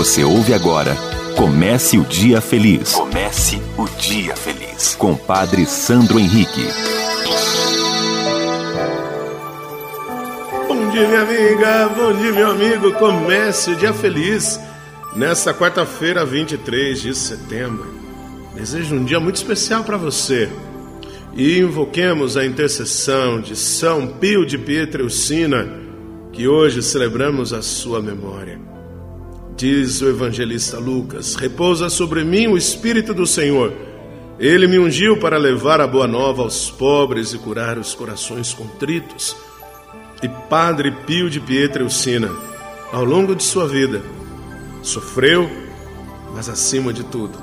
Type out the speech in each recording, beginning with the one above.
Você ouve agora Comece o Dia Feliz. Comece o Dia Feliz. Com Padre Sandro Henrique. Bom dia, minha amiga. Bom dia, meu amigo. Comece o Dia Feliz. Nesta quarta-feira, 23 de setembro. Desejo um dia muito especial para você. E invoquemos a intercessão de São Pio de Pietreucina, que hoje celebramos a sua memória. Diz o evangelista Lucas: Repousa sobre mim o Espírito do Senhor. Ele me ungiu para levar a boa nova aos pobres e curar os corações contritos. E Padre Pio de Pietreucina, ao longo de sua vida, sofreu, mas acima de tudo,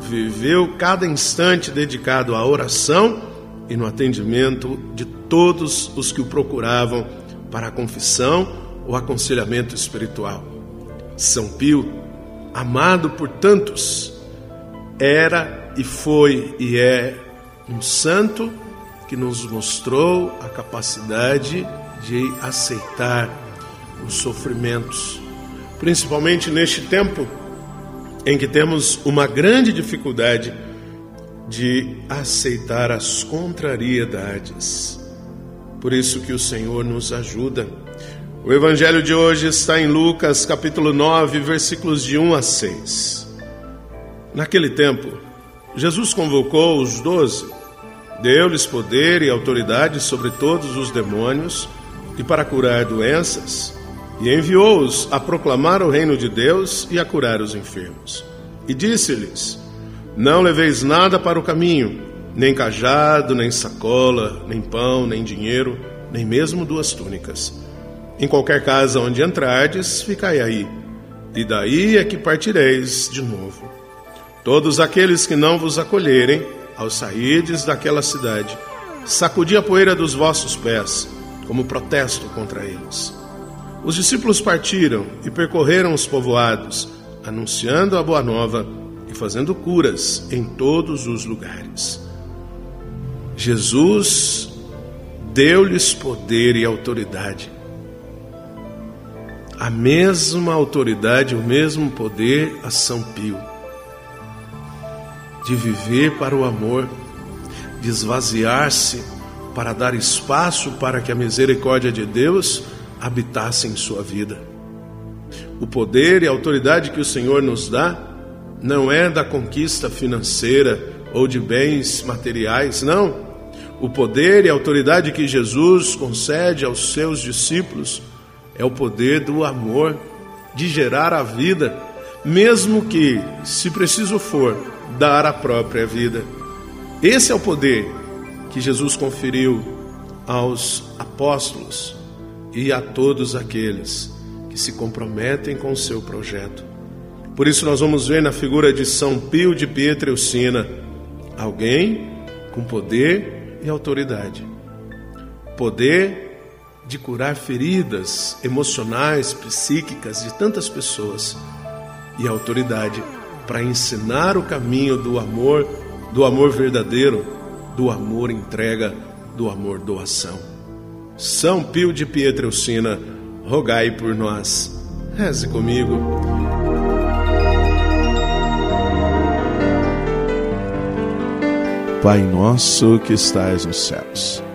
viveu cada instante dedicado à oração e no atendimento de todos os que o procuravam para a confissão ou aconselhamento espiritual. São Pio, amado por tantos, era e foi e é um santo que nos mostrou a capacidade de aceitar os sofrimentos, principalmente neste tempo em que temos uma grande dificuldade de aceitar as contrariedades. Por isso que o Senhor nos ajuda o evangelho de hoje está em Lucas, capítulo 9, versículos de 1 a 6. Naquele tempo, Jesus convocou os doze, deu-lhes poder e autoridade sobre todos os demônios e para curar doenças, e enviou-os a proclamar o reino de Deus e a curar os enfermos. E disse-lhes: Não leveis nada para o caminho, nem cajado, nem sacola, nem pão, nem dinheiro, nem mesmo duas túnicas em qualquer casa onde entrardes, ficai aí, e daí é que partireis de novo. Todos aqueles que não vos acolherem, ao sairdes daquela cidade, sacudi a poeira dos vossos pés, como protesto contra eles. Os discípulos partiram e percorreram os povoados, anunciando a boa nova e fazendo curas em todos os lugares. Jesus deu-lhes poder e autoridade a mesma autoridade, o mesmo poder a São Pio de viver para o amor, de esvaziar-se para dar espaço para que a misericórdia de Deus habitasse em sua vida. O poder e a autoridade que o Senhor nos dá não é da conquista financeira ou de bens materiais, não. O poder e a autoridade que Jesus concede aos seus discípulos é o poder do amor, de gerar a vida, mesmo que, se preciso for, dar a própria vida. Esse é o poder que Jesus conferiu aos apóstolos e a todos aqueles que se comprometem com o seu projeto. Por isso, nós vamos ver na figura de São Pio de Pietreucina alguém com poder e autoridade. Poder de curar feridas emocionais, psíquicas de tantas pessoas e a autoridade para ensinar o caminho do amor, do amor verdadeiro, do amor entrega, do amor doação. São Pio de Pietreucina, rogai por nós. Reze comigo. Pai nosso que estais nos céus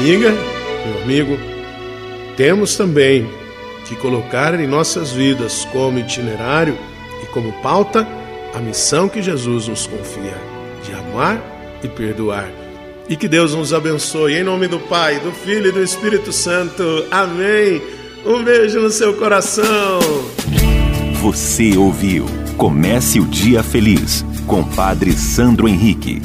Amiga, meu amigo, temos também que colocar em nossas vidas como itinerário e como pauta a missão que Jesus nos confia de amar e perdoar. E que Deus nos abençoe. Em nome do Pai, do Filho e do Espírito Santo. Amém. Um beijo no seu coração. Você ouviu Comece o Dia Feliz com Padre Sandro Henrique.